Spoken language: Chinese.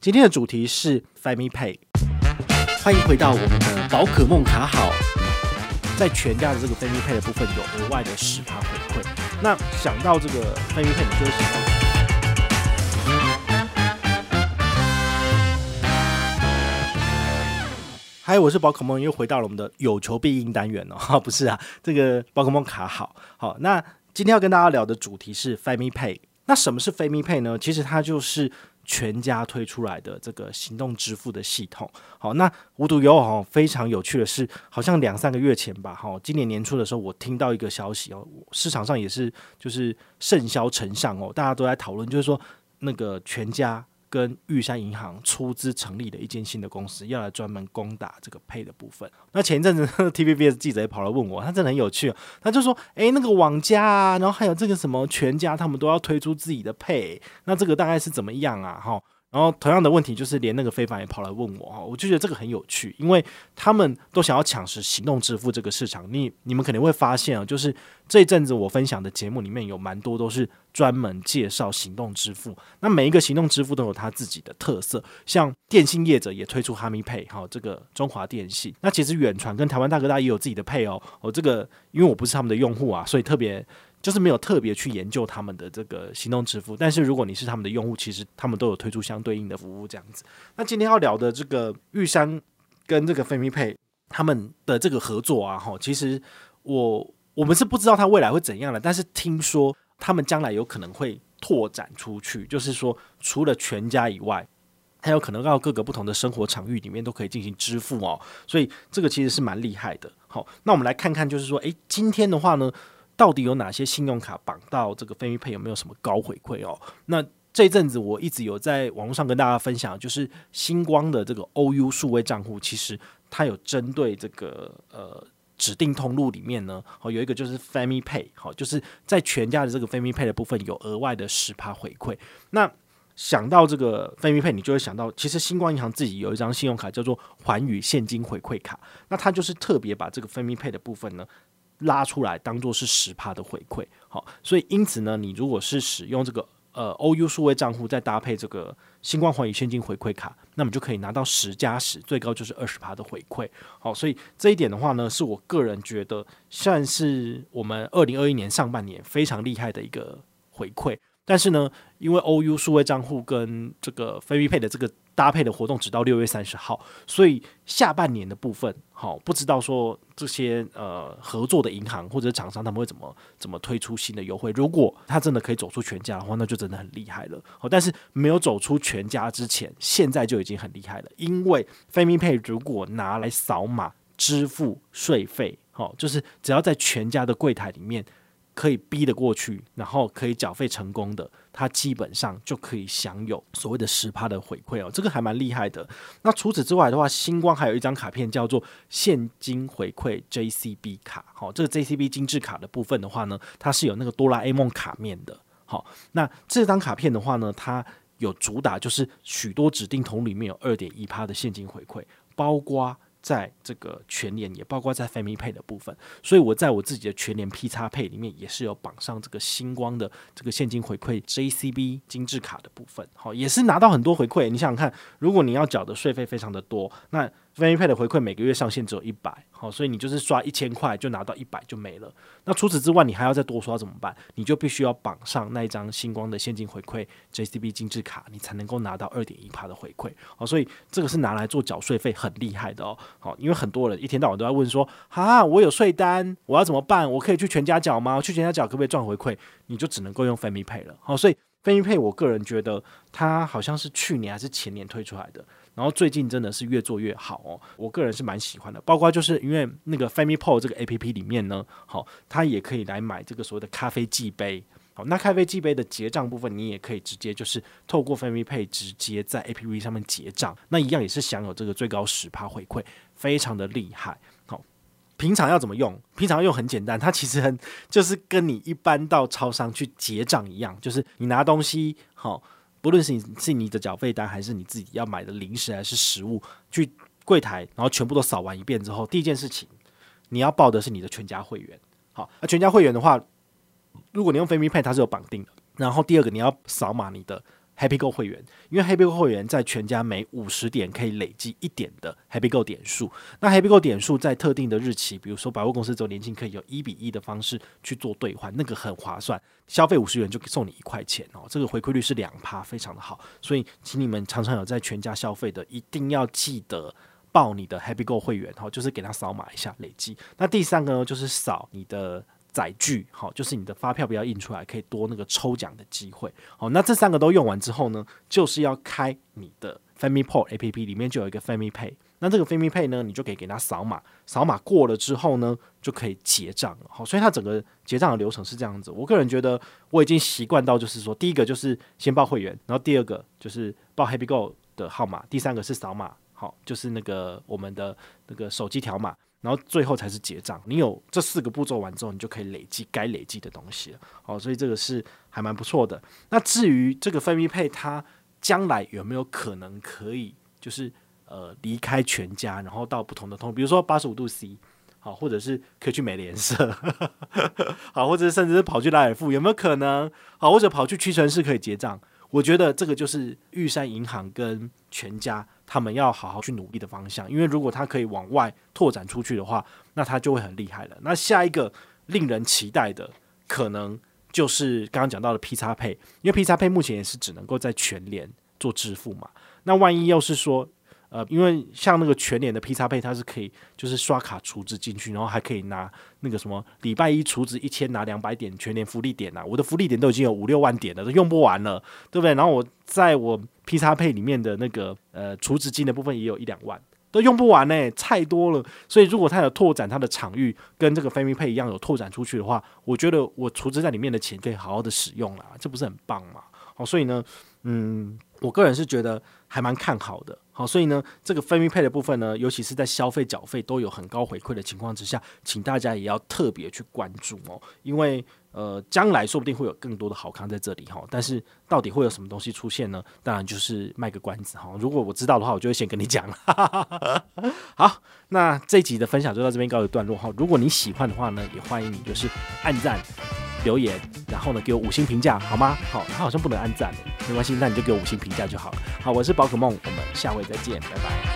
今天的主题是 FamiPay，欢迎回到我们的宝可梦卡好，在全家的这个 FamiPay 的部分有额外的十趴回馈。那想到这个 FamiPay，你就会想到。嗨，我是宝可梦，又回到了我们的有求必应单元哦。不是啊，这个宝可梦卡好，好。那今天要跟大家聊的主题是 FamiPay。那什么是 FamiPay 呢？其实它就是全家推出来的这个行动支付的系统。好，那无独有偶，非常有趣的是，好像两三个月前吧，哈，今年年初的时候，我听到一个消息哦，市场上也是就是甚嚣尘上哦，大家都在讨论，就是说那个全家。跟玉山银行出资成立的一间新的公司，要来专门攻打这个配的部分。那前一阵子 TVBS 记者也跑来问我，他真的很有趣，他就说：“诶，那个网家啊，然后还有这个什么全家，他们都要推出自己的配那这个大概是怎么样啊？”哈。然后同样的问题就是，连那个非凡也跑来问我哈，我就觉得这个很有趣，因为他们都想要抢食行动支付这个市场。你你们肯定会发现啊，就是这一阵子我分享的节目里面有蛮多都是专门介绍行动支付。那每一个行动支付都有它自己的特色，像电信业者也推出哈密配哈，这个中华电信。那其实远传跟台湾大哥大也有自己的配哦，我这个因为我不是他们的用户啊，所以特别。就是没有特别去研究他们的这个行动支付，但是如果你是他们的用户，其实他们都有推出相对应的服务这样子。那今天要聊的这个玉山跟这个菲米佩他们的这个合作啊，哈，其实我我们是不知道它未来会怎样的，但是听说他们将来有可能会拓展出去，就是说除了全家以外，还有可能到各个不同的生活场域里面都可以进行支付哦。所以这个其实是蛮厉害的。好，那我们来看看，就是说，诶，今天的话呢，到底有哪些信用卡绑到这个分 a 有没有什么高回馈哦？那这阵子我一直有在网络上跟大家分享，就是星光的这个 OU 数位账户，其实它有针对这个呃指定通路里面呢，哦有一个就是 Family Pay，好，就是在全家的这个 Family Pay 的部分有额外的十趴回馈。那想到这个 Family Pay，你就会想到，其实星光银行自己有一张信用卡叫做环宇现金回馈卡，那它就是特别把这个 Family Pay 的部分呢。拉出来当做是十趴的回馈，好，所以因此呢，你如果是使用这个呃 OU 数位账户，再搭配这个星光环宇现金回馈卡，那么就可以拿到十加十，最高就是二十趴的回馈，好，所以这一点的话呢，是我个人觉得算是我们二零二一年上半年非常厉害的一个回馈。但是呢，因为 OU 数位账户跟这个 FamiPay 的这个搭配的活动只到六月三十号，所以下半年的部分，好，不知道说这些呃合作的银行或者厂商他们会怎么怎么推出新的优惠。如果他真的可以走出全家的话，那就真的很厉害了。好，但是没有走出全家之前，现在就已经很厉害了。因为 FamiPay 如果拿来扫码支付税费，好，就是只要在全家的柜台里面。可以逼得过去，然后可以缴费成功的，它基本上就可以享有所谓的十趴的回馈哦，这个还蛮厉害的。那除此之外的话，星光还有一张卡片叫做现金回馈 JCB 卡，好，这个 JCB 精致卡的部分的话呢，它是有那个哆啦 A 梦卡面的。好，那这张卡片的话呢，它有主打就是许多指定桶里面有二点一趴的现金回馈，包括。在这个全年也包括在 Family Pay 的部分，所以我在我自己的全年 P 叉 Pay 里面也是有绑上这个星光的这个现金回馈 JCB 精致卡的部分，好，也是拿到很多回馈。你想想看，如果你要缴的税费非常的多，那 FamiPay 的回馈每个月上限只有一百，好，所以你就是刷一千块就拿到一百就没了。那除此之外，你还要再多刷怎么办？你就必须要绑上那一张星光的现金回馈 JCB 精致卡，你才能够拿到二点一趴的回馈。好，所以这个是拿来做缴税费很厉害的哦。好，因为很多人一天到晚都在问说，啊，我有税单，我要怎么办？我可以去全家缴吗？去全家缴可不可以赚回馈？你就只能够用 FamiPay 了。好，所以 FamiPay 我个人觉得它好像是去年还是前年推出来的。然后最近真的是越做越好哦，我个人是蛮喜欢的。包括就是因为那个 FamiPod 这个 APP 里面呢，好，它也可以来买这个所谓的咖啡寄杯。好，那咖啡寄杯的结账部分，你也可以直接就是透过 FamiPay 直接在 APP 上面结账，那一样也是享有这个最高十趴回馈，非常的厉害。好，平常要怎么用？平常用很简单，它其实很就是跟你一般到超商去结账一样，就是你拿东西好。无论是你是你的缴费单，还是你自己要买的零食，还是食物，去柜台，然后全部都扫完一遍之后，第一件事情你要报的是你的全家会员。好，那全家会员的话，如果你用 FamiPay，它是有绑定的。然后第二个，你要扫码你的 Happy Go 会员，因为 Happy Go 会员在全家每五十点可以累积一点的 Happy Go 点数。那 Happy Go 点数在特定的日期，比如说百货公司周年庆，可以有一比一的方式去做兑换，那个很划算。消费五十元就送你一块钱哦，这个回馈率是两趴，非常的好。所以，请你们常常有在全家消费的，一定要记得报你的 Happy Go 会员哈，就是给他扫码一下累积。那第三个呢，就是扫你的。载具好，就是你的发票不要印出来，可以多那个抽奖的机会。好，那这三个都用完之后呢，就是要开你的 FamilyPort APP，里面就有一个 Family Pay。那这个 Family Pay 呢，你就可以给他扫码，扫码过了之后呢，就可以结账了。好，所以它整个结账的流程是这样子。我个人觉得我已经习惯到，就是说，第一个就是先报会员，然后第二个就是报 HappyGo 的号码，第三个是扫码，好，就是那个我们的那个手机条码。然后最后才是结账。你有这四个步骤完之后，你就可以累积该累积的东西了。好，所以这个是还蛮不错的。那至于这个 FamiPay，它将来有没有可能可以就是呃离开全家，然后到不同的通，比如说八十五度 C，好，或者是可以去美联社，好，或者甚至是跑去拉尔富，有没有可能？好，或者跑去屈臣氏可以结账？我觉得这个就是玉山银行跟全家他们要好好去努力的方向，因为如果他可以往外拓展出去的话，那他就会很厉害了。那下一个令人期待的，可能就是刚刚讲到的 P 叉配因为 P 叉配目前也是只能够在全联做支付嘛。那万一要是说，呃，因为像那个全年的 PXPay，它是可以就是刷卡储值进去，然后还可以拿那个什么礼拜一储值一千拿两百点全年福利点呐、啊。我的福利点都已经有五六万点了，都用不完了，对不对？然后我在我 PXPay 里面的那个呃储值金的部分也有一两万，都用不完呢、太多了。所以如果它有拓展它的场域，跟这个 FamiPay 一样有拓展出去的话，我觉得我储值在里面的钱可以好好的使用了，这不是很棒吗？好，所以呢，嗯，我个人是觉得还蛮看好的。好，所以呢，这个分 a 配的部分呢，尤其是在消费缴费都有很高回馈的情况之下，请大家也要特别去关注哦，因为呃，将来说不定会有更多的好康在这里哈。但是到底会有什么东西出现呢？当然就是卖个关子哈。如果我知道的话，我就会先跟你讲了。好，那这集的分享就到这边告一段落哈。如果你喜欢的话呢，也欢迎你就是按赞。留言，然后呢，给我五星评价，好吗？好，他好像不能按赞，没关系，那你就给我五星评价就好了。好，我是宝可梦，我们下回再见，拜拜。